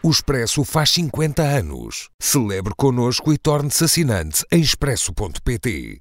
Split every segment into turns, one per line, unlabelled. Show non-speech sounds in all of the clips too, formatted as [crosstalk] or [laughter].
O Expresso faz 50 anos. Celebre connosco e torne-se assinante em expresso.pt.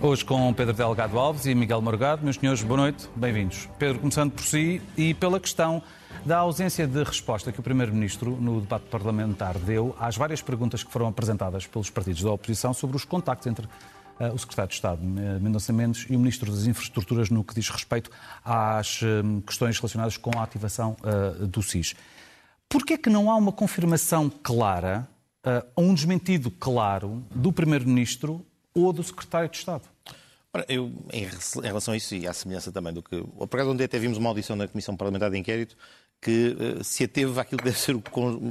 Hoje com Pedro Delgado Alves e Miguel Morgado. Meus senhores, boa noite, bem-vindos. Pedro, começando por si e pela questão da ausência de resposta que o Primeiro-Ministro, no debate parlamentar, deu às várias perguntas que foram apresentadas pelos partidos da oposição sobre os contactos entre uh, o Secretário de Estado, Mendonça Mendes, e o Ministro das Infraestruturas no que diz respeito às um, questões relacionadas com a ativação uh, do SIS. Por que é que não há uma confirmação clara, uh, um desmentido claro do Primeiro-Ministro ou do Secretário de Estado?
Eu, em, relação a isso, e à semelhança também do que. Por acaso, ontem até vimos uma audição na Comissão Parlamentar de Inquérito que uh, se ateve àquilo que deve ser o,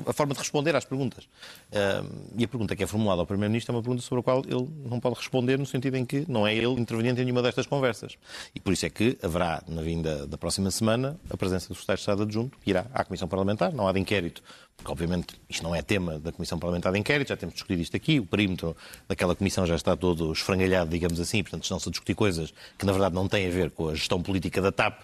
a forma de responder às perguntas. Uh, e a pergunta que é formulada ao Primeiro-Ministro é uma pergunta sobre a qual ele não pode responder, no sentido em que não é ele interveniente em nenhuma destas conversas. E por isso é que haverá, na vinda da próxima semana, a presença do Secretário de Estado adjunto, que irá à Comissão Parlamentar, não há de inquérito porque obviamente isto não é tema da Comissão Parlamentar de Inquérito, já temos discutido isto aqui, o perímetro daquela comissão já está todo esfrangalhado, digamos assim, portanto estão-se a discutir coisas que na verdade não têm a ver com a gestão política da TAP,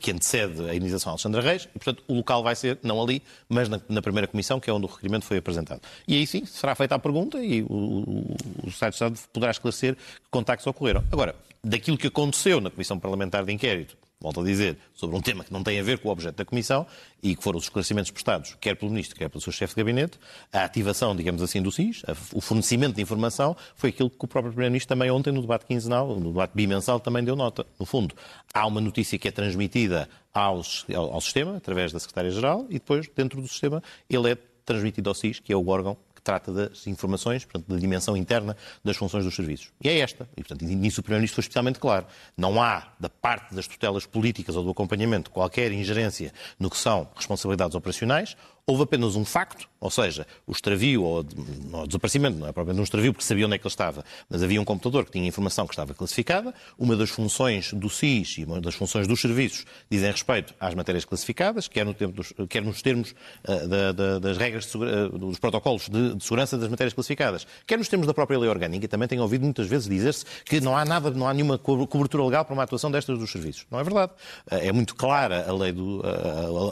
que antecede a indenização Alexandra Reis, e portanto o local vai ser não ali, mas na, na, primeira comissão, que é onde o requerimento foi apresentado. E aí sim, será feita a pergunta e o, o, o Estado de Estado poderá esclarecer que contactos ocorreram. Agora, daquilo que aconteceu na Comissão Parlamentar de Inquérito, volto a dizer, sobre um tema que não tem a ver com o objeto da Comissão e que foram os esclarecimentos prestados, quer pelo Ministro, quer pelo seu chefe de gabinete, a ativação, digamos assim, do SIS, o fornecimento de informação, foi aquilo que o próprio Primeiro-Ministro também ontem, no debate quinzenal, no debate bimensal, também deu nota. No fundo, há uma notícia que é transmitida ao, ao, ao sistema, através da Secretária-Geral, e depois, dentro do sistema, ele é transmitido ao SIS, que é o órgão trata das informações, portanto, da dimensão interna das funções dos serviços. E é esta. E, portanto, nisso o Primeiro-Ministro foi especialmente claro. Não há, da parte das tutelas políticas ou do acompanhamento, qualquer ingerência no que são responsabilidades operacionais houve apenas um facto, ou seja, o extravio ou o desaparecimento, não é propriamente um extravio porque sabia onde é que ele estava, mas havia um computador que tinha informação que estava classificada. Uma das funções do SIS e uma das funções dos serviços dizem respeito às matérias classificadas, quer, no dos, quer nos termos uh, da, da, das regras, de, uh, dos protocolos de, de, segurança das matérias classificadas, quer nos termos da própria lei orgânica. Também tenho ouvido muitas vezes dizer-se que não há nada, não há nenhuma cobertura legal para uma atuação destas dos serviços. Não é verdade. Uh, é muito clara a lei, do,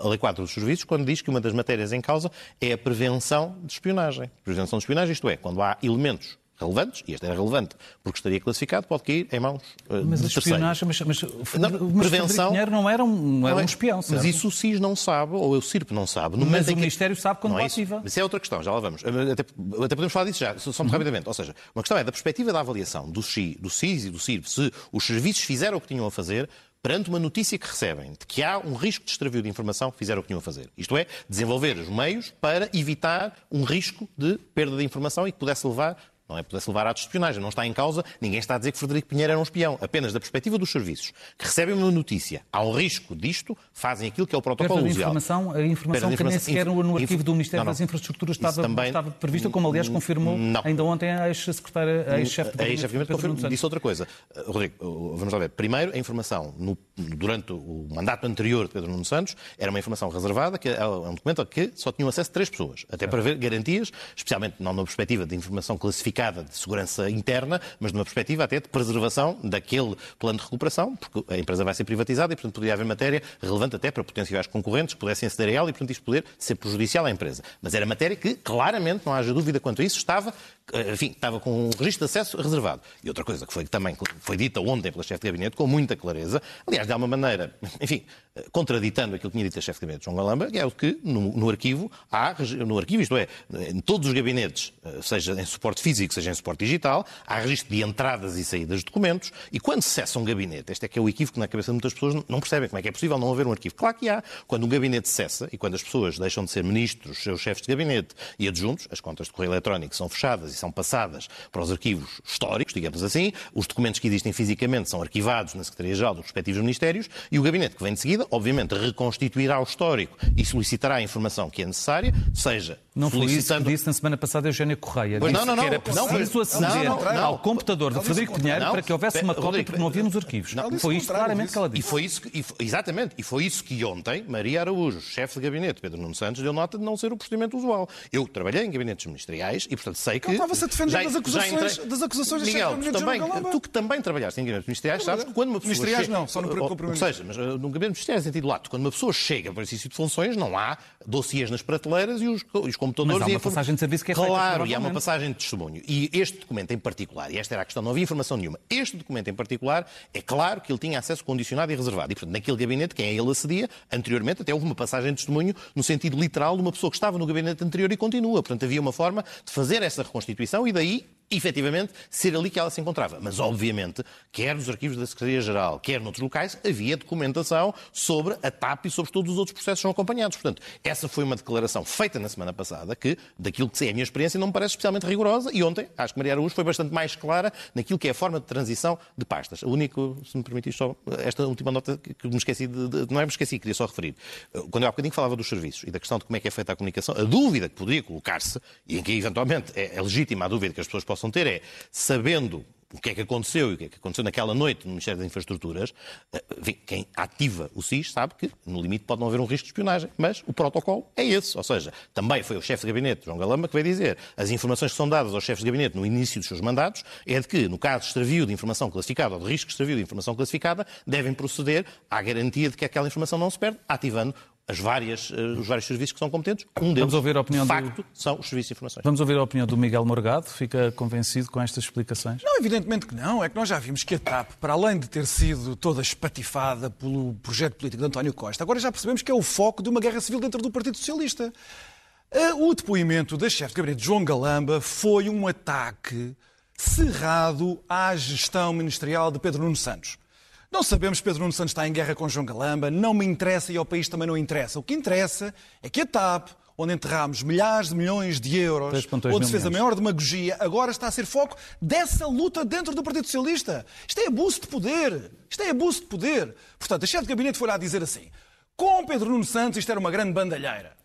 a lei 4 dos serviços quando diz que uma das matérias em causa é a prevenção de espionagem. Prevenção de espionagem, isto é, quando há elementos relevantes, e este era relevante porque estaria classificado, pode cair em mãos uh,
mas
de
a espionagem, mas, mas,
não, mas prevenção,
Pinheiro não era um, não era um é- espião, certo?
Mas isso o SIS não sabe, ou o CIRP não sabe.
No mas o Ministério sabe quando é ativa.
Mas isso é outra questão, já lá vamos. Até, até podemos falar disso já, só muito uhum. rapidamente. Ou seja, uma questão é da perspectiva da avaliação do, SIS, do SIS e do CIRP, se os serviços fizeram o que tinham a fazer, perante uma notícia que recebem de que há um risco de extravio de informação, fizeram o que tinham a fazer. Isto é, desenvolver os meios para evitar um risco de perda de informação e que pudesse levar não é pudesse levar atos de espionagem. Não está em causa, ninguém está a dizer que Frederico Pinheiro era um espião. Apenas da perspectiva dos serviços que recebem uma notícia, há um risco disto, fazem aquilo que é o protocolo
Perda usual. Informação, a informação que nem sequer no arquivo do Ministério não, não. das Infraestruturas estava, também... estava prevista, como aliás confirmou não. ainda ontem a ex-secretária, a ex-chefe
de ex confirmou, disse outra coisa. Uh, Rodrigo, uh, vamos lá ver. Primeiro, a informação no, durante o mandato anterior de Pedro Nuno Santos era uma informação reservada, que é um documento a que só tinham acesso três pessoas, até para ver garantias, especialmente não na perspectiva de informação classificada de segurança interna, mas numa perspectiva até de preservação daquele plano de recuperação, porque a empresa vai ser privatizada e, portanto, poderia haver matéria relevante até para potenciais concorrentes que pudessem aceder a ela e, portanto, isto poder ser prejudicial à empresa. Mas era matéria que, claramente, não haja dúvida quanto a isso, estava, enfim, estava com um registro de acesso reservado. E outra coisa que foi também foi dita ontem pela chefe de gabinete, com muita clareza, aliás, de alguma maneira, enfim, eh, contraditando aquilo que tinha dito a chefe de gabinete, João Galamba, que é o que no, no arquivo há, no arquivo, isto é, em todos os gabinetes, eh, seja em suporte físico, seja em suporte digital, há registro de entradas e saídas de documentos, e quando cessa um gabinete, este é que é o equívoco na cabeça de muitas pessoas, não percebem como é que é possível não haver um arquivo. Claro que há. Quando um gabinete cessa e quando as pessoas deixam de ser ministros, seus chefes de gabinete e adjuntos, as contas de correio eletrónico são fechadas e são passadas para os arquivos históricos, digamos assim. Os documentos que existem fisicamente são arquivados na Secretaria-Geral dos respectivos ministérios e o gabinete que vem de seguida, obviamente, reconstituirá o histórico e solicitará a informação que é necessária, seja
não foi isso que disse na semana passada Eugénia Correia.
Pois
disse
não, não,
que era
não,
preciso aceder
não, não,
ao computador de Frederico Pinheiro para que houvesse uma cópia porque não havia nos arquivos.
não,
foi isto claramente que ela disse.
E foi isso que, e foi- exatamente, e foi isso que ontem Maria Araújo, chefe de gabinete Pedro Nuno Santos, deu nota de não ser o procedimento usual. Eu trabalhei em gabinetes ministeriais e, portanto, sei que.
Estava-se a defender
já-
das acusações-
entrei-
das acusações
Miguel,
de gabinete
tu
de
também, tu que também trabalhaste em gabinetes ministeriais, sabes que quando uma pessoa.
Ministeriais
chega-
não, só no
ou-
com o
Ou seja, mas uh, no gabinete ministerial, em sentido lato, quando uma pessoa chega para o exercício de funções, não há dossiês nas prateleiras e os, os computadores.
Mas há uma
informa-
passagem de serviço que é feita,
Claro, e há uma passagem de testemunho. E este documento em particular, e esta era a questão, não havia informação nenhuma. Este documento em particular, é claro que ele tinha acesso condicionado e reservado. E, portanto, naquele gabinete, quem a ele acedia, anteriormente, até houve uma passagem de testemunho no sentido literal de uma pessoa que estava no gabinete anterior e continua. Portanto, havia uma forma de fazer essa reconstituição e daí efetivamente ser ali que ela se encontrava. Mas, obviamente, quer nos arquivos da Secretaria-Geral, quer noutros locais, havia documentação sobre a TAP e sobre todos os outros processos que são acompanhados. Portanto, essa foi uma declaração feita na semana passada que, daquilo que é a minha experiência, não me parece especialmente rigorosa e ontem, acho que Maria Araújo foi bastante mais clara naquilo que é a forma de transição de pastas. O único, se me permitir só, esta última nota que me esqueci de, de- não é me esqueci, queria só referir. Quando eu há bocadinho falava dos serviços e da questão de como é que é feita a comunicação, a dúvida que poderia colocar-se, e em que eventualmente é, é legítima a dúvida que as pessoas possam ter, é sabendo o que é que aconteceu e o que é que aconteceu naquela noite no Ministério das Infraestruturas, eh, quem ativa o SIS sabe que, no limite, pode não haver um risco de espionagem, mas o protocolo é esse. Ou seja, também foi o chefe de gabinete, João Galamba, que veio dizer as informações que são dadas aos chefes de gabinete no início dos seus mandatos é de que, no caso de extravio de informação classificada ou de risco de extravio de informação classificada, devem proceder à garantia de que aquela informação não se perde, ativando as várias, eh, os vários serviços que são competentes. Um deles,
ouvir a opinião
de
do-
facto, são os serviços de informações.
Vamos ouvir a opinião do Miguel Morgado. Fica convencido com estas explicações?
Não, evidentemente que não. É que nós já vimos que a TAP, para além de ter sido toda espatifada pelo projeto político de António Costa, agora já percebemos que é o foco de uma guerra civil dentro do Partido Socialista. Ah, O depoimento da chefe de gabinete João Galamba foi um ataque cerrado à gestão ministerial de Pedro Nuno Santos. Não sabemos se Pedro Nuno Santos está em guerra com João Galamba, não me interessa e ao país também não interessa. O que interessa é que a TAP, onde enterramos milhares de milhões de euros,
3,2
onde se fez a maior demagogia, agora está a ser foco dessa luta dentro do Partido Socialista. Isto é abuso de poder. Isto é abuso de poder. Portanto, a chefe de gabinete foi lá dizer assim: com Pedro Nuno Santos isto era uma grande bandalheira.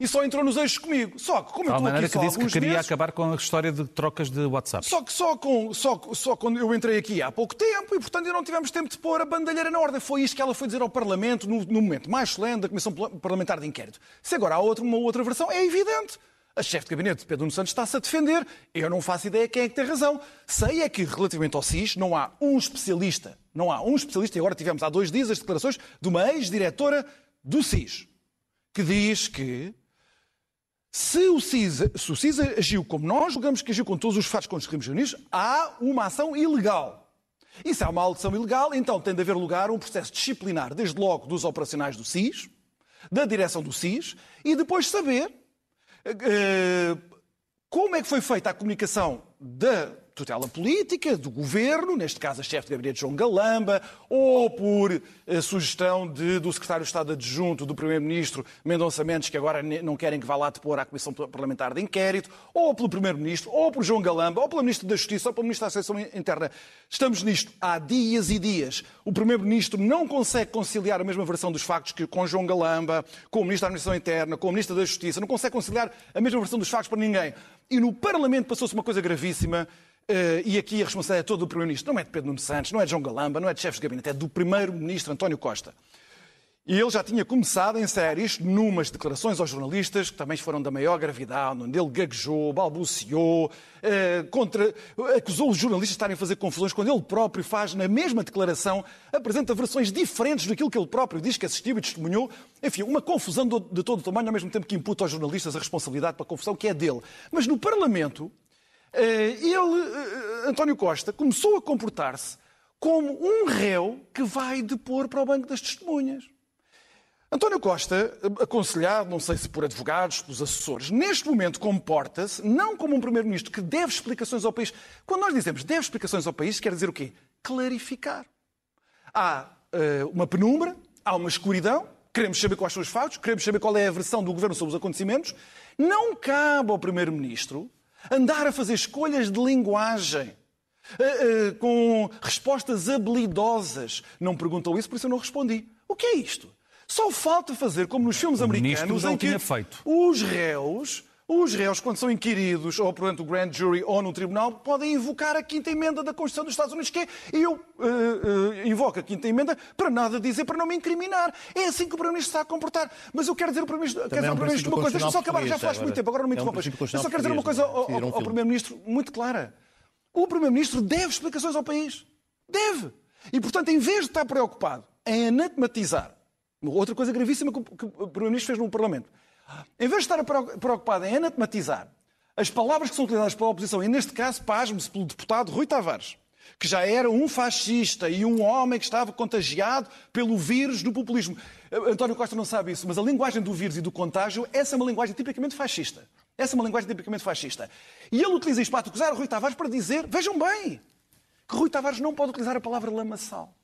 E só entrou nos eixos comigo. Só que, como eu estou aqui
que
só
disse que queria
meses,
acabar com a história de trocas de WhatsApp.
só que só, com, só, só quando eu entrei aqui há pouco tempo e, portanto, ainda não tivemos tempo de pôr a bandalheira na ordem. Foi isto que ela foi dizer ao Parlamento no, no momento mais solene da Comissão Parlamentar de Inquérito. Se agora há outra, uma outra versão, é evidente. A chefe de gabinete de Pedro Nuno Santos está-se a defender. Eu não faço ideia quem é que tem razão. Sei é que, relativamente ao SIS, não há um especialista. Não há um especialista, e agora tivemos há dois dias as declarações de uma ex-diretora do SIS, que diz que se o, CIS, se o CIS agiu como nós julgamos que agiu com todos os fatos que conseguimos reunir, há uma ação ilegal. E se há uma ação ilegal, então tem de haver lugar um processo disciplinar, desde logo dos operacionais do SIS, da direção do SIS, e depois saber eh, como é que foi feita a comunicação da tutela política, do governo, neste caso a chefe de gabinete João Galamba, ou por eh, sugestão de- do secretário de Estado adjunto do primeiro-ministro Mendonça Mendes, que agora não querem que vá lá depor à Comissão Parlamentar de Inquérito, ou pelo primeiro-ministro, ou por João Galamba, ou pelo ministro da Justiça, ou pelo ministro da Associação Interna. Estamos nisto há dias e dias. O primeiro-ministro não consegue conciliar a mesma versão dos factos que com João Galamba, com o ministro da Administração Interna, com o ministro da Justiça, não consegue conciliar a mesma versão dos factos para ninguém. E no Parlamento passou-se uma coisa gravíssima, e aqui a responsabilidade é toda do Primeiro-Ministro. Não é de Pedro Nuno Santos, não é de João Galamba, não é de chefes de gabinete, é do Primeiro-Ministro António Costa. E ele já tinha começado em sério isto numas declarações aos jornalistas, que também foram da maior gravidade, onde ele gaguejou, balbuciou, eh, contra, acusou os jornalistas de estarem a fazer confusões, quando ele próprio faz, na mesma declaração, apresenta versões diferentes daquilo que ele próprio diz que assistiu e testemunhou. Enfim, uma confusão de todo o tamanho, ao mesmo tempo que imputa aos jornalistas a responsabilidade pela confusão que é dele. Mas no Parlamento, eh, ele, eh, António Costa, começou a comportar-se como um réu que vai depor para o banco das testemunhas. António Costa, aconselhado, não sei se por advogados, pelos assessores, neste momento comporta-se não como um primeiro-ministro que deve explicações ao país. Quando nós dizemos deve explicações ao país, quer dizer o quê? Clarificar. Há eh, uma penumbra, há uma escuridão, queremos saber quais são os fatos, queremos saber qual é a versão do governo sobre os acontecimentos. Não cabe ao primeiro-ministro andar a fazer escolhas de linguagem, uh, uh, com respostas habilidosas. Não perguntou isso, por isso eu não respondi. O que é isto? Só falta fazer como nos filmes
O
americanos em que os réus, os réus, quando são inquiridos, ou portanto o grand jury ou no tribunal, podem invocar a quinta emenda da Constituição dos Estados Unidos, que é eu uh, uh, invoco a quinta emenda para nada dizer, para não me incriminar. É assim que o Primeiro-Ministro está a comportar. Mas eu quero dizer ao Primeiro-Ministro
é um
uma coisa, deixa-me só acabar, já falaste muito tempo, agora não me
É um
interrompas. Eu só quero dizer uma coisa ao, ao- ao Primeiro-Ministro muito clara. O Primeiro-Ministro deve explicações ao país. Deve. E, portanto, em vez de estar preocupado em anatematizar, outra coisa gravíssima que o que o Primeiro-Ministro fez no Parlamento, em vez de estar preocupado em anatematizar as palavras que são utilizadas pela oposição, e neste caso, pasme-se pelo deputado Rui Tavares, que já era um fascista e um homem que estava contagiado pelo vírus do populismo. António Costa não sabe isso, mas a linguagem do vírus e do contágio, essa é uma linguagem tipicamente fascista. Essa é uma linguagem tipicamente fascista. E ele utiliza isto para acusar Rui Tavares para dizer, vejam bem, que Rui Tavares não pode utilizar a palavra lamaçal.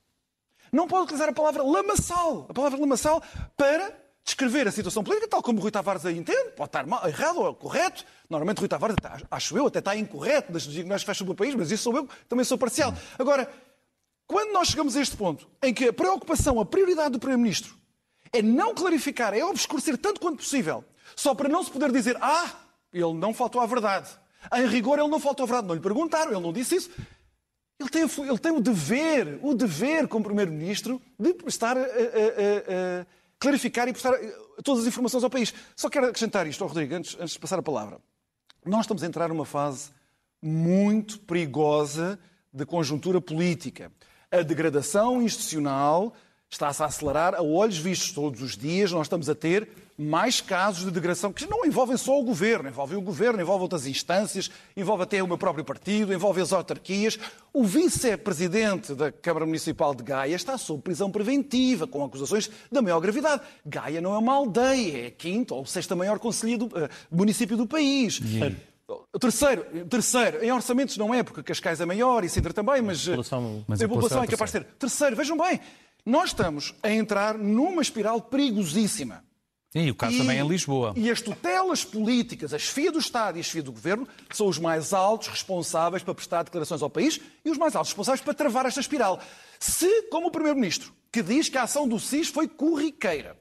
Não pode utilizar a palavra lamaçal. A palavra lamaçal para descrever a situação política tal como Rui Tavares a entende. Pode estar mal, errado ou correto. Normalmente Rui Tavares, até- acho eu, até está incorreto das diagnósticos que faz sobre o país, mas isso sou eu, também sou parcial. Agora, quando nós chegamos a este ponto em que a preocupação, a prioridade do Primeiro-Ministro é não clarificar, é obscurecer tanto quanto possível, só para não se poder dizer, ah, ele não faltou à verdade. Em rigor, ele não faltou à verdade. Não lhe perguntaram, ele não disse isso. Ele tem, ele tem o dever, o dever como Primeiro-Ministro de prestar a, a- a- a clarificar e prestar eh, todas as informações ao país. Só quero acrescentar isto, ao Rodrigo, antes, antes de passar a palavra. Nós estamos a entrar numa fase muito perigosa de conjuntura política. A degradação institucional está-se a acelerar a olhos vistos todos os dias. Nós estamos a ter mais casos de degradação que não envolvem só o governo, envolvem o governo, envolvem outras instâncias, envolve até o meu próprio partido, envolve as autarquias. O vice-presidente da Câmara Municipal de Gaia está sob prisão preventiva, com acusações da maior gravidade. Gaia não é uma aldeia, é a quinta ou sexta maior conselho do, eh, município do país. O Terceiro, terceiro, em orçamentos não é, porque Cascais é maior e Sintra também, mas, eh,
população-
Mas
a
a população é
é capaz de ter. Terceiro, vejam bem, nós estamos a entrar numa espiral perigosíssima.
E o caso também é em Lisboa.
E as tutelas políticas, a chefia do Estado e a chefia do Governo, são os mais altos responsáveis para prestar declarações ao país e os mais altos responsáveis para travar esta espiral. Se, como o Primeiro-Ministro, que diz que a ação do SIS foi corriqueira,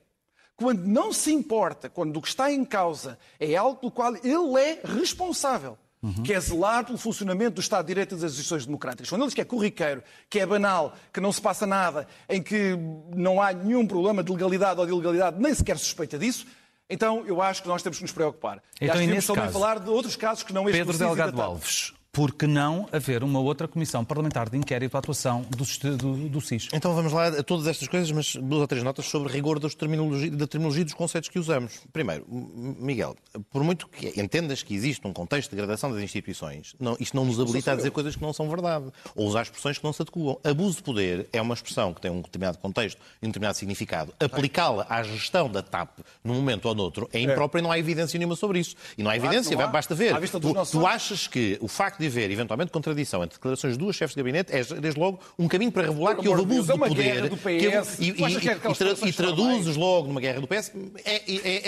quando não se importa, quando o que está em causa é algo pelo qual ele é responsável, que é zelar pelo funcionamento do Estado de Direito e das instituições democráticas. Quando ele diz que é corriqueiro, que é banal, que não se passa nada, em que não há nenhum problema de legalidade ou de ilegalidade, nem sequer suspeita disso, então eu acho que nós temos que nos preocupar. e
Então,
acho
e
que devemos
nesse caso,
falar de outros casos que não este
Pedro
e da
Delgado. Alves, por que não haver uma outra comissão parlamentar de inquérito à atuação do, do, do SIS?
Então vamos lá a todas estas coisas, mas duas ou três notas sobre rigor das terminologia, da terminologia dos conceitos que usamos. Primeiro, Miguel, por muito que entendas que existe um contexto de degradação das instituições, não- isto não nos habilita a dizer coisas que não são verdade, ou usar expressões que não se adequam. Abuso de poder é uma expressão que tem um determinado contexto e um determinado significado. Aplicá-la à gestão da TAP num momento ou noutro é impróprio e não há evidência nenhuma sobre isso. E não há evidência,
não há.
basta ver. Tu, tu achas que o facto de haver eventualmente contradição entre declarações de duas chefes de gabinete é, desde logo, um caminho para revelar
Por
que houve
de
abuso
é
de poder
do
que houve-
PS.
e,
que é
e- e e traduzes logo numa guerra do PS é, é-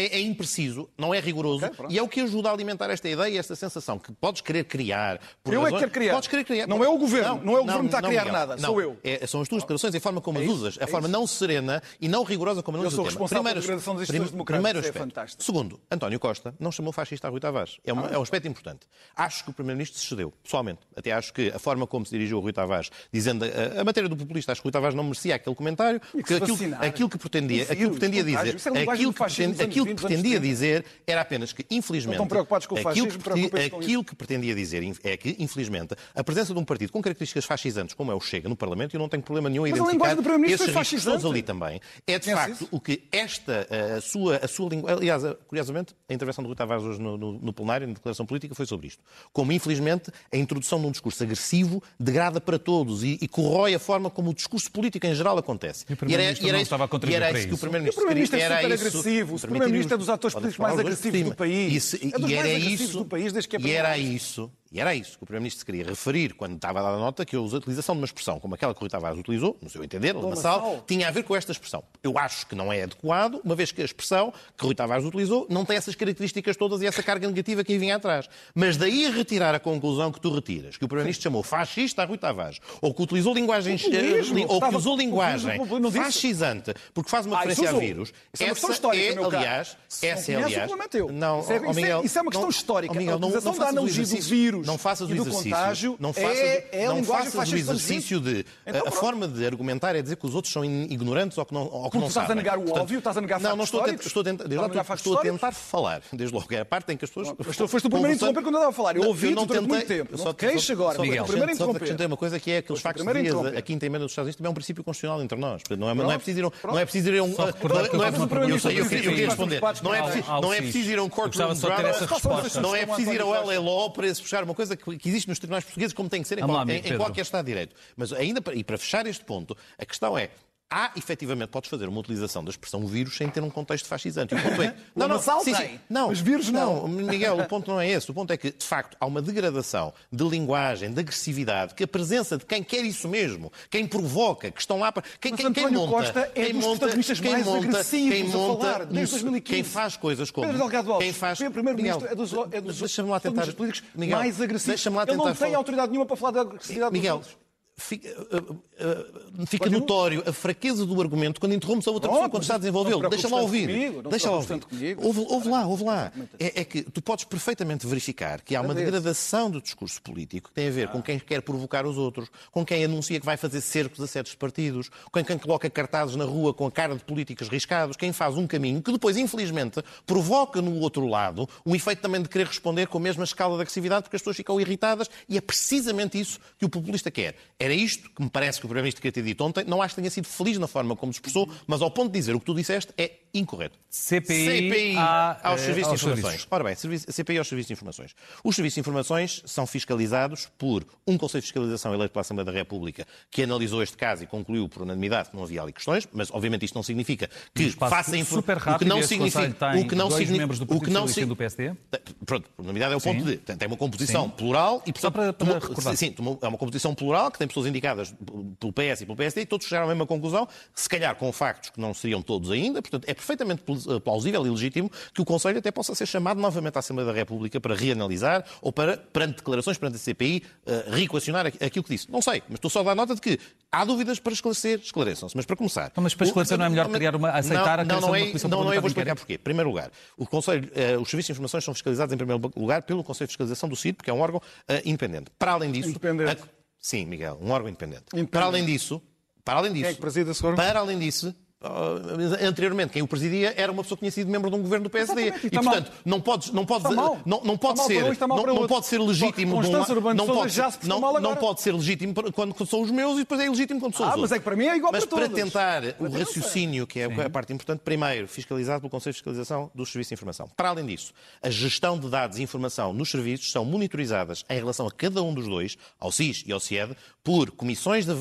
é- é impreciso, não é rigoroso
Ok, pronto.
e é o que ajuda a alimentar esta ideia esta sensação que podes querer criar. Por
Eu é que
razões-
quero criar.
Podes querer criar.
Não é o governo, não é o governo que está a criar
Miguel.
nada,
Não.
sou eu.
São as tuas declarações e a forma como as usas, a forma não serena e não rigorosa como
Eu
analisas
sou
o tema.
responsável pela
Primeiro-
degradação das
prim-
instituições democráticas,
primeiro
é
aspecto. Segundo, António Costa não chamou fascista a Rui Tavares. É, uma- é um aspecto importante. Acho que o Primeiro-Ministro se cedeu, pessoalmente. Até acho que a forma como se dirigiu a Rui Tavares, dizendo a, a matéria do populista, acho que Rui Tavares não merecia aquele comentário, porque
se
aquilo, aquilo que pretendia, aquilo que pretendia dizer,
é
aquilo que, aquilo que
20, dos anos
pretendia
30.
dizer era apenas que, infelizmente,
o
aquilo que pretendia- aquilo que pretendia dizer é que, infelizmente, a presença de um partido com características fascisantes, como é o Chega no Parlamento, eu não tenho problema nenhum em identificar esses riscos ali também, é de facto o que esta, a sua, a sua língua. Aliás, curiosamente, a intervenção do Rui Tavares hoje no, no, no plenário, na declaração política, foi sobre isto. Como, infelizmente, a introdução de um discurso agressivo degrada para todos e, e corrói a forma como o discurso político em geral acontece.
E o Primeiro-Ministro não
isso-
estava a contribuir
e era
para
isso que o
isso.
Primeiro-Ministro
O Primeiro-Ministro é
queria- era
super
isso-
agressivo. O Primeiro-Ministro é dos atores políticos mais agressivos do país.
Isso-
É dos
e
mais
era
agressivos
isso,
do país desde que é
E era isso, E era isso que o Primeiro-Ministro queria referir quando estava a dar a nota que a utilização de uma expressão como aquela que o Rui Tavares utilizou, no seu entender, lamaçal, tinha a ver com esta expressão. Eu acho que não é adequado, uma vez que a expressão que Rui Tavares utilizou não tem essas características todas e essa carga negativa que aí vinha atrás. Mas daí retirar a conclusão que tu retiras, que o Primeiro-Ministro chamou fascista a Rui Tavares, ou que utilizou linguagem,
Populismo,
ou que usou linguagem
não
fascisante, porque faz uma
Ah,
referência a vírus.
Isso é uma questão
essa
histórica,
é, aliás,
não
essa é, aliás... Não,
Isso é- isso é-
Miguel,
isso é uma questão
não-
histórica.
Miguel,
A
não- não
da
faças o
analogia do
exercício-
vírus
não faças o
e do
exercício,
contágio
não faças,
é- é a
não
linguagem
faças o exercício de
Então,
a
pronto.
forma de argumentar é dizer que os outros são ignorantes ou que não, ou que não
tu estás a
sabem.
negar o óbvio, estás a negar
Não, não estou a tentar,
históricos.
estou a tentar, desde
Estás a
lá,
negar
estou,
factos
estou a tentar falar, desde logo, é a parte em que as pessoas...
Mas tu foste o primeiro a interromper quando eu estava a falar. Eu
Não,
ouvi-te
não
durante muito
tentei-
tempo. Não
só- só-
agora,
só-
Miguel.
só-
Primeiro a interromper.
acrescentei uma coisa que é aqueles factos
primeiro a
de a quinta emenda dos Estados Unidos também é um princípio constitucional entre nós. Portanto, Não é, não é preciso ir a um... Não é preciso ir a um... Não é
eu
não é sei, eu queria responder. Não é preciso não é ir a um courtroom. Não é preciso ir ao Law para se fechar uma coisa que que existe nos tribunais portugueses como tem que ser em,
Vamos lá,
qual- em- em qualquer Estado de Direito. Mas ainda para, e para fechar este ponto, a questão é Há, efetivamente, podes fazer uma utilização da expressão vírus sem ter um contexto fascisante. O ponto é... [laughs]
lamaçal
sim, sim.
tem,
Não,
mas vírus não. [laughs]
Miguel, o ponto não é esse. O ponto é que, de facto, há uma degradação de linguagem, de agressividade, que a presença de quem quer isso mesmo, quem provoca, que estão lá para. Quem,
Mas
quem, quem monta,
Costa é
quem
dos
monta,
protagonistas
quem
mais
monta,
agressivos
quem
a
monta,
falar, desde
no-
2015.
Quem faz coisas como.
Pedro Delgado Alves,
quem faz,
primeiro-ministro, é dos, é dos
lá tentar.
políticos
Miguel,
mais agressivos. Ele não tem autoridade nenhuma para falar da agressividade dos
Miguel,
outros.
Fica, uh, uh, fica
Continua.
notório a fraqueza do argumento quando interrompes a outra
Pronto,
pessoa quando está a desenvolvê-lo. Deixa lá ouvir.
comigo,
Deixa lá ouvir.
comigo.
Ouve, ouve lá, ouve lá. É, é que tu podes perfeitamente verificar que há uma degradação do discurso político que tem a ver com quem quer provocar os outros, com quem anuncia que vai fazer cercos a certos partidos, com quem coloca cartazes na rua com a cara de políticos riscados, quem faz um caminho que depois, infelizmente, provoca no outro lado um efeito também de querer responder com a mesma escala de agressividade porque as pessoas ficam irritadas e é precisamente isso que o populista quer. Era isto que me parece que o Primeiro-Ministro queria ter dito ontem. Não acho que tenha sido feliz na forma como se expressou, mas ao ponto de dizer o que tu disseste é incorreto.
CPI à-
aos
eh,
serviços
aos
de informações.
serviços.
Ora bem, CPI aos serviços de informações. Os serviços de informações são fiscalizados por um Conselho de Fiscalização eleito pela Assembleia da República que analisou este caso e concluiu por unanimidade que não havia ali questões, mas obviamente isto não significa que faça infor-
super
o que não significa o que não significa o que não
Socialista e
sig-
do PSD?
Pronto, por unanimidade é o ponto
Sim.
de tem tem uma composição
Sim.
plural e
Só
portanto,
para- para
tomou-
recordar.
sim, tomou- é uma composição plural que tem pessoas indicadas pelo PS e pelo PSD e todos chegaram à mesma conclusão, se calhar com factos que não seriam todos ainda, portanto é perfeitamente pl- plausível e legítimo que o Conselho até possa ser chamado novamente à Assembleia da República para reanalisar ou para, perante declarações perante a CPI, eh, reequacionar aqu- aquilo que disse. Não sei, mas estou só a dar nota de que há dúvidas para esclarecer, esclareçam-se. Mas para começar...
Mas para esclarecer não é melhor criar uma- aceitar a
não,
criação
não,
de
é,
uma comissão
não, não é, vou
de
explicar porquê. Em primeiro lugar, o Conselho, eh, os serviços de informações são fiscalizados em primeiro lugar pelo Conselho de Fiscalização do CID, porque é um órgão eh, independente. Para além disso...
Independente.
a- sim, Miguel, um órgão independente.
Independente.
Para além disso... Para além disso...
é que preside esse órgão?
Para além disso... anteriormente, quem o presidia era uma pessoa conhecida membro de um governo do PSD.
E
E, portanto,
mal.
não podes, não podes,
Está mal.
não, não pode ser,
um,
não, não pode ser
que
legítimo de um não pode,
já se
não, não pode ser legítimo quando são os meus e depois é ilegítimo quando são os
Ah,
outros.
mas é que para mim é igual
Mas
para
para tentar o raciocínio, que é a parte importante, primeiro, fiscalizado pelo Conselho de Fiscalização dos Serviços de Informação. Para além disso, a gestão de dados e informação nos serviços são monitorizadas em relação a cada um dos dois, ao SIS e ao CIED, por comissões de,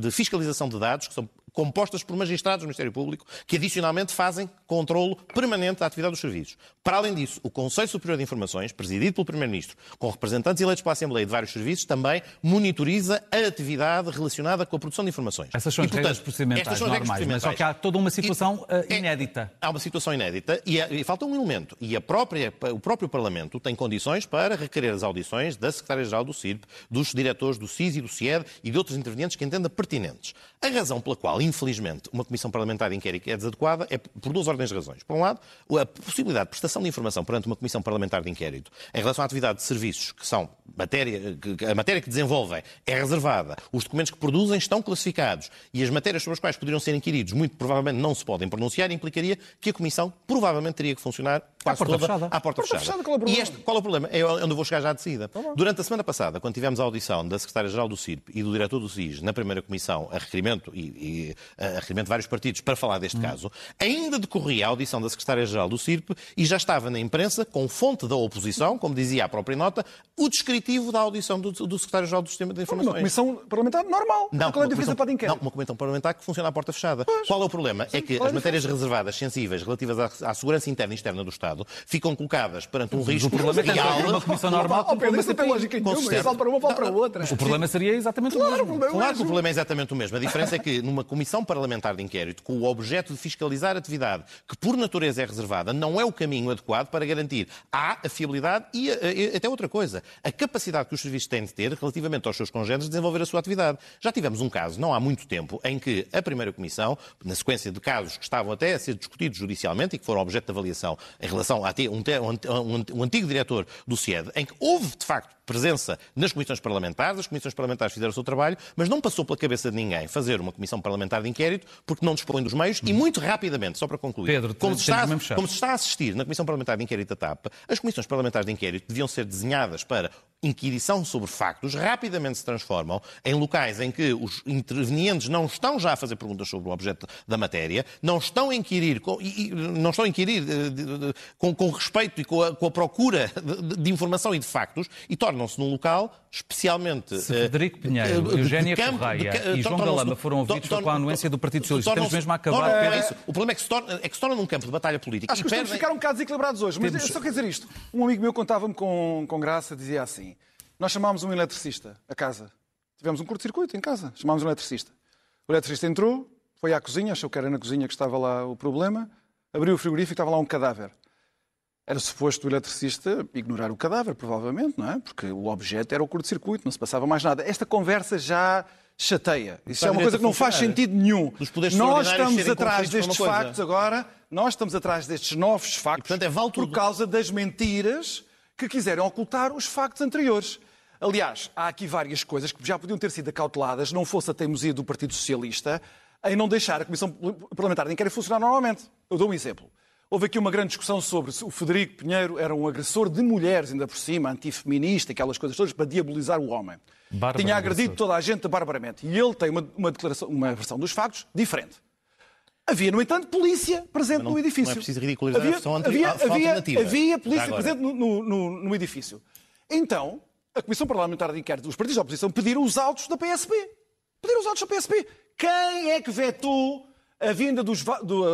de fiscalização de dados, que são compostas por magistrados do Ministério Público, que adicionalmente fazem controlo permanente da atividade dos serviços. Para além disso, o Conselho Superior de Informações, presidido pelo Primeiro-Ministro, com representantes eleitos pela Assembleia de vários serviços, também monitoriza a atividade relacionada com a produção de informações.
Essas são
E,
as regras
portanto,
procedimentais
estas são regras
normais, mas só
procedimentais.
que há toda uma situação
E-
eh, inédita.
Há uma situação inédita e, é- e falta um elemento. E a própria, o próprio Parlamento tem condições para requerer as audições da Secretária-Geral do CIRP, dos diretores do CIS e do CIED e de outros intervenientes que entenda pertinentes. A razão pela qual, infelizmente, uma Comissão Parlamentar de Inquérito é desadequada é por duas ordens de razões. Por um lado, a possibilidade de prestação de informação perante uma Comissão Parlamentar de Inquérito em relação à atividade de serviços que são matéria, que- a matéria que desenvolvem é reservada, os documentos que produzem estão classificados e as matérias sobre as quais poderiam ser inquiridos muito provavelmente não se podem pronunciar, implicaria que a Comissão provavelmente teria que funcionar quase
porta
toda
fechada.
à porta,
Porta
fechada.
fechada, qual é o
e
problema?
este, qual é o problema? É onde eu vou chegar já de seguida. Durante a semana passada, quando tivemos a audição da Secretária-Geral do CIRP e do Diretor do SIS na primeira comissão a requerimento e, Uh, vários partidos, para falar deste hum. caso, ainda decorria a audição da Secretária-Geral do CIRP e já estava na imprensa, com fonte da oposição, como dizia a própria nota, o descritivo da audição do, do Secretário-Geral do Sistema de Informações.
Uma comissão parlamentar normal.
Não,
Qual é
a
diferença para inquérito?
Não, uma comissão parlamentar que funciona à porta fechada. Pois. Qual é o problema? Sim, é que as matérias reservadas, sensíveis, relativas à, à, segurança interna e externa do Estado, ficam colocadas perante um risco
real. Uma comissão normal.
Oh, Pedro, isso não tem lógica nenhuma. Para uma, fala para outra.
O problema seria exatamente o mesmo.
Claro que o problema é exatamente o mesmo. A diferença é que numa comissão parlamentar de inquérito, com o objeto de fiscalizar atividade que por natureza é reservada, não é o caminho adequado para garantir a, a fiabilidade e a, a, até outra coisa, a capacidade que os serviços têm de ter relativamente aos seus congêneres de desenvolver a sua atividade. Já tivemos um caso, não há muito tempo, em que a primeira comissão, na sequência de casos que estavam até a ser discutidos judicialmente e que foram objeto de avaliação em relação a um, um, um antigo diretor do CIED, em que houve, de facto, presença nas comissões parlamentares, as comissões parlamentares fizeram o seu trabalho, mas não passou pela cabeça de ninguém fazer uma comissão parlamentar de inquérito porque não dispõe dos meios e muito rapidamente, só para concluir,
Pedro,
como, se está, como se está a assistir na comissão parlamentar de inquérito da TAP, as comissões parlamentares de inquérito deviam ser desenhadas para inquirição sobre factos, rapidamente se transformam em locais em que os intervenientes não estão já a fazer perguntas sobre o objeto da matéria, não estão a inquirir, com, e, não estão a inquirir de, de, de, com, com, respeito e com a, com a procura de, informação e de factos e tornam-se num local especialmente...
Se Frederico eh, Pinheiro, Eugénia campo, Correia e João Galamba foram ouvidos com a anuência do Partido Socialista. Estamos mesmo a acabar...
É isso. O problema é que, se torna, é que se torna num campo de batalha política.
Acho que perdem... ficaram um bocado desequilibrados hoje, mas Temos... só quer dizer isto. Um amigo meu contava-me com, com graça, dizia assim... Nós chamámos um eletricista a casa. Tivemos um curto-circuito em casa. Chamámos um eletricista. O eletricista entrou, foi à cozinha, achou que era na cozinha que estava lá o problema, abriu o frigorífico e estava lá um cadáver. Era suposto o eletricista ignorar o cadáver, provavelmente, não é? Porque o objeto era o curto-circuito, não se passava mais nada. Esta conversa já chateia. Isso é uma coisa que não faz sentido nenhum. Nós estamos atrás destes factos agora, nós estamos atrás destes novos factos e, portanto, é por causa das mentiras que quiserem ocultar os factos anteriores. Aliás, há aqui várias coisas que já podiam ter sido acauteladas, não fosse a teimosia do Partido Socialista, em não deixar a Comissão Parlamentar de Inquérito funcionar normalmente. Eu dou um exemplo. Houve aqui uma grande discussão sobre se o Federico Pinheiro era um agressor de mulheres, ainda por cima, antifeminista, aquelas coisas todas, para diabolizar o homem. Tinha agredido toda a gente barbaramente. E ele tem uma, uma, declaração, uma versão dos factos diferente. Havia, no entanto, polícia presente
não,
no edifício. Não
é preciso ridicularizar
havia,
a versão
havia, havia, havia polícia presente no, no, no edifício. Então, a Comissão Parlamentar de Inquérito dos partidos da oposição pediram os autos da PSP. Pediram os autos da PSP. Quem é que vetou a vinda dos, do,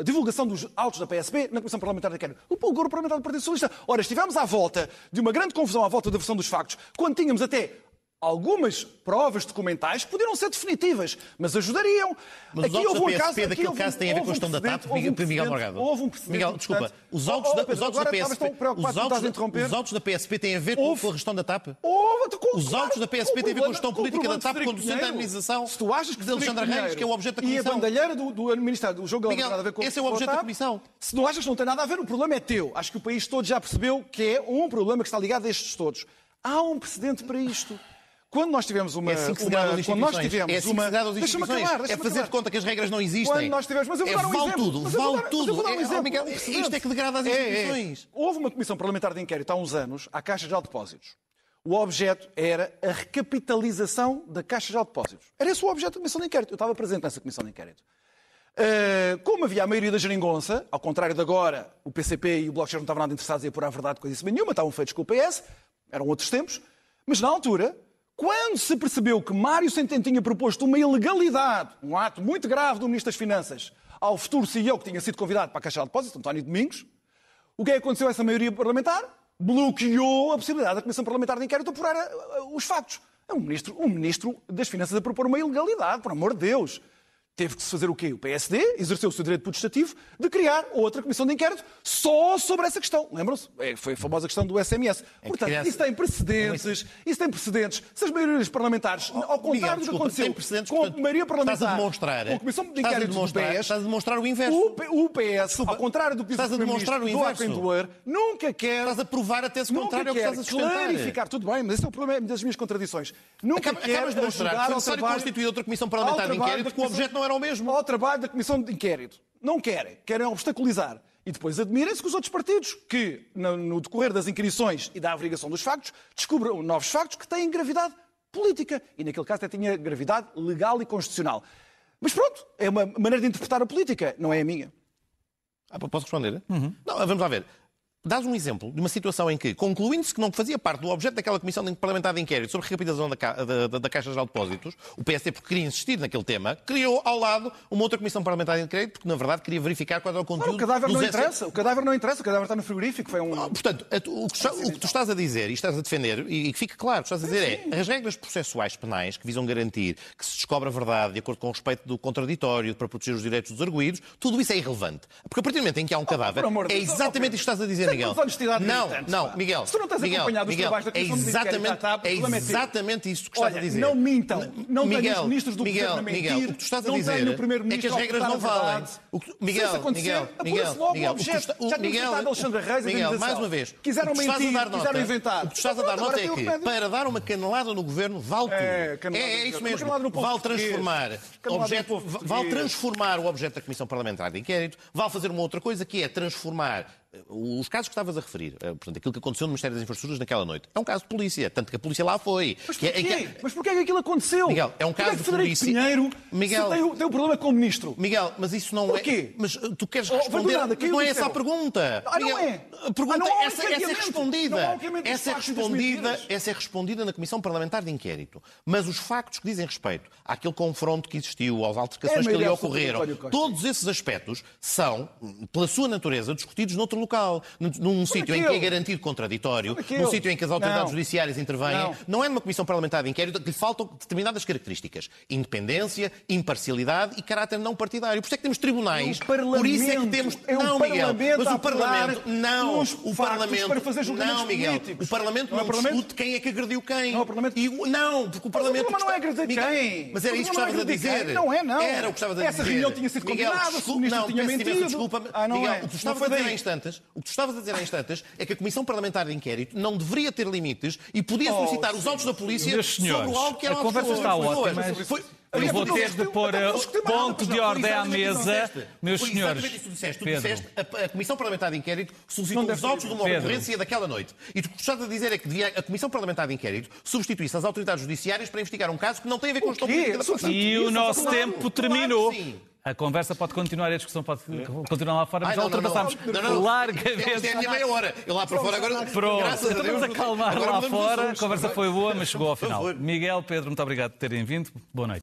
a divulgação dos autos da PSP na Comissão Parlamentar de Inquérito? O Grupo Parlamentar do Partido Socialista. Ora, estivemos à volta de uma grande confusão à volta da versão dos factos, quando tínhamos até algumas provas documentais poderiam ser definitivas, mas ajudariam.
Mas Aqui houve um caso daquele houve, caso tem a ver com a questão da TAP, um Miguel Morgado.
Houve um
Miguel, desculpa, os autos, oh, oh, da, os autos da PSP, os autos, os autos da PSP têm a ver houve, com a gestão da TAP?
Houve, com,
os autos da PSP têm a ver com a gestão política da TAP conduzindo a administração
se tu achas que
de Alexandre Reis, que é o objeto da Comissão.
E a bandalheira do, do Ministério do Jogo
Miguel, nada a ver com esse é o objeto da Comissão.
Se não achas que não tem nada a ver, o problema é teu. Acho que o país todo já percebeu que é um problema que está ligado a estes todos. Há um precedente para isto. Quando nós tivemos uma.
É assim que se uma,
quando nós tivemos
é assim uma. Deixa-me acabar. Deixa é fazer de conta que as regras não existem.
Quando nós tivemos. Mas eu vou é, dar um
vale
exemplo.
tudo, vale dar, tudo. Um é, Miguel, isto é que degrada as instituições.
É, é. Houve uma comissão parlamentar de inquérito há uns anos à Caixa de Depósitos. O objeto era a recapitalização da Caixa de Depósitos. Era esse o objeto da comissão de inquérito. Eu estava presente nessa comissão de inquérito. Uh, como havia a maioria da geringonça, ao contrário de agora, o PCP e o Bloco não estavam nada interessados em pôr a verdade coisa nenhuma, estavam feitos com o PS, eram outros tempos, mas na altura quando se percebeu que Mário Centeno tinha proposto uma ilegalidade, um ato muito grave do Ministro das Finanças, ao futuro CEO que tinha sido convidado para a Caixa de Depósitos, António Domingos, o que é que aconteceu a essa maioria parlamentar? Bloqueou a possibilidade da Comissão Parlamentar de Inquérito apurar eh, os factos. É um ministro, um ministro das Finanças a propor uma ilegalidade, por amor de Deus. Teve que se fazer o quê? O PSD exerceu o seu direito putestativo de criar outra comissão de inquérito só sobre essa questão. Lembram-se? É, foi a famosa questão do SMS. É Portanto, criança... isso tem precedentes. Isso tem precedentes. Se as maiorias parlamentares, oh, ao contrário do que aconteceu com
portanto,
a maioria parlamentar,
estás a demonstrar,
com a comissão de inquérito
do PS, estás a demonstrar o inverso.
O, PS, ao contrário do que
estás a demonstrar o inverso.
Doar, nunca quer...
Estás a provar a tese contrária ao que estás a sustentar.
clarificar. Tudo bem, mas esse é o problema das minhas contradições. Nunca
Acaba,
quer
acabas de mostrar que foi constituir outra comissão parlamentar de inquérito que o objeto não era o mesmo
trabalho da Comissão de Inquérito. Não querem, querem obstaculizar. E depois admirem-se que os outros partidos, que no decorrer das inquirições e da averiguação dos factos, descubram novos factos que têm gravidade política. E naquele caso até tinha gravidade legal e constitucional. Mas pronto, é uma maneira de interpretar a política, não é a minha.
Ah, posso responder? Não, vamos lá ver. Dás um exemplo de uma situação em que, concluindo-se que não fazia parte do objeto daquela Comissão Parlamentar de Inquérito sobre a recapitalização da, ca- da, da- da Caixa Geral de Depósitos, o PSD, porque queria insistir naquele tema, criou ao lado uma outra Comissão Parlamentar de Inquérito, porque na verdade queria verificar qual era o conteúdo
Claro, o cadáver não
SS.
interessa, o cadáver não interessa, o cadáver está no frigorífico, foi um...
Portanto, o que, está- o que tu estás a dizer e estás a defender, e que fique claro, o que estás a dizer é as regras processuais penais que visam garantir que se descobre a verdade de acordo com o respeito do contraditório, para proteger os direitos dos arguídos, tudo isso é irrelevante. Porque a partir do momento em que há um cadáver,
por amor de
é exatamente
oh,
isto que estás a dizer, Miguel. Não, não. Miguel.
Se tu não tens
Miguel,
acompanhado os
Miguel,
trabalhos da
é
Comissão Inquérito,
exatamente,
está,
é
é
exatamente isso que estás a dizer.
não mintam. Não tenho
Miguel,
os ministros do
Miguel,
governo a mentir.
Miguel, o que tu estás a dizer
tenho o
é que as regras não valem. O que-
Se
Miguel,
isso acontecer,
Miguel,
logo o
Miguel, o
objeto.
o-
Já tínhamos
Miguel,
Alexandre Reis,
Miguel, mais uma vez.
Quiseram
estás
mentir, quiseram inventar.
O que tu estás a dar nota é que para dar uma canelada no governo vale tudo.
É, canelada
É, é
no
isso mesmo.
No
Vale transformar,
no
objeto, vale transformar o objeto da Comissão Parlamentar de Inquérito, vale fazer uma outra coisa que é transformar os casos que estavas a referir, eh, portanto, aquilo que aconteceu no Ministério das Infraestruturas naquela noite, é um caso de polícia, tanto que a polícia lá foi.
Mas
é-
porquê?
que é-
Mas porquê é que aquilo aconteceu?
Miguel, é um
Porquê
caso
que
de polícia.
Pinheiro
Miguel-
tem, tem um problema com o ministro.
Miguel, mas isso não
Porquê?
é. Mas uh, tu queres
Oh,
responder.
nada, caiu
não é essa a pergunta.
Ah, não
Miguel,
é?
A pergunta
Ah, não
essa, essa é respondida.
Não
essa é respondida, essa é respondida na Comissão Parlamentar de Inquérito. Mas os factos que dizem respeito àquele confronto que existiu, às altercações
É
que ali ocorreram, todos esses aspectos são, pela sua natureza, discutidos noutro local. Num, sítio em que é garantido contraditório, num sítio em que as autoridades
Não.
judiciárias intervêm.
Não.
Não é numa Comissão Parlamentar de Inquérito que lhe faltam determinadas características. Independência, imparcialidade e caráter não partidário. Por isso é que temos tribunais.
É o
Por isso é que temos.
É o
não, Miguel. Mas
a
o Parlamento. Não. O Parlamento.
para fazer
não, Miguel.
políticos.
O Parlamento
Não é
não,
o Parlamento?
discute quem é que agrediu quem.
Não é o Parlamento?
E o- não, porque o Parlamento.
problema não é agredir quem.
Mas era
O
isso que estavas a
é agredir
dizer.
Não é, não.
Era o que estavas a
Essa
dizer.
reunião tinha sido se o ministro
não,
tinha mentido.
Desculpa,
Ah, não
Miguel,
é.
o que estavas a dizer há instantes, o que tu estavas a dizer há instantes é que a Comissão Parlamentar de Inquérito não deveria ter limites e podia solicitar os autos da polícia
senhores,
sobre algo que era
a conversa está ótima, mas
Foi-
eu vou ter de pôr uh, ponto de ordem à mesa. Meus senhores,
exatamente isso que tu disseste. Tu
Pedro.
disseste, a, Comissão Parlamentar de Inquérito solicitou os autos de uma ocorrência daquela noite. E tu o que estás a dizer é que devia, a Comissão Parlamentar de Inquérito substituísse as autoridades judiciárias para investigar um caso que não tem a ver com a gestão política
E o nosso tempo terminou. A conversa pode continuar, a discussão pode continuar lá fora, mas
Ai,
já
não, não.
ultrapassámos largamente.
É a minha meia hora. Eu lá para fora agora.
Pronto,
graças a
estamos a calmar
agora
lá
de
fora. A conversa foi boa, mas chegou ao final. Miguel, Pedro, muito obrigado por terem vindo. Boa noite.